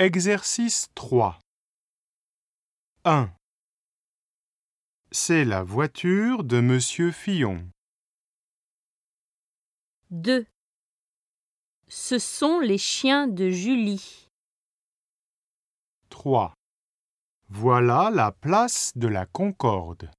Exercice 3 1. C'est la voiture de Monsieur Fillon. 2. Ce sont les chiens de Julie. 3. Voilà la place de la Concorde.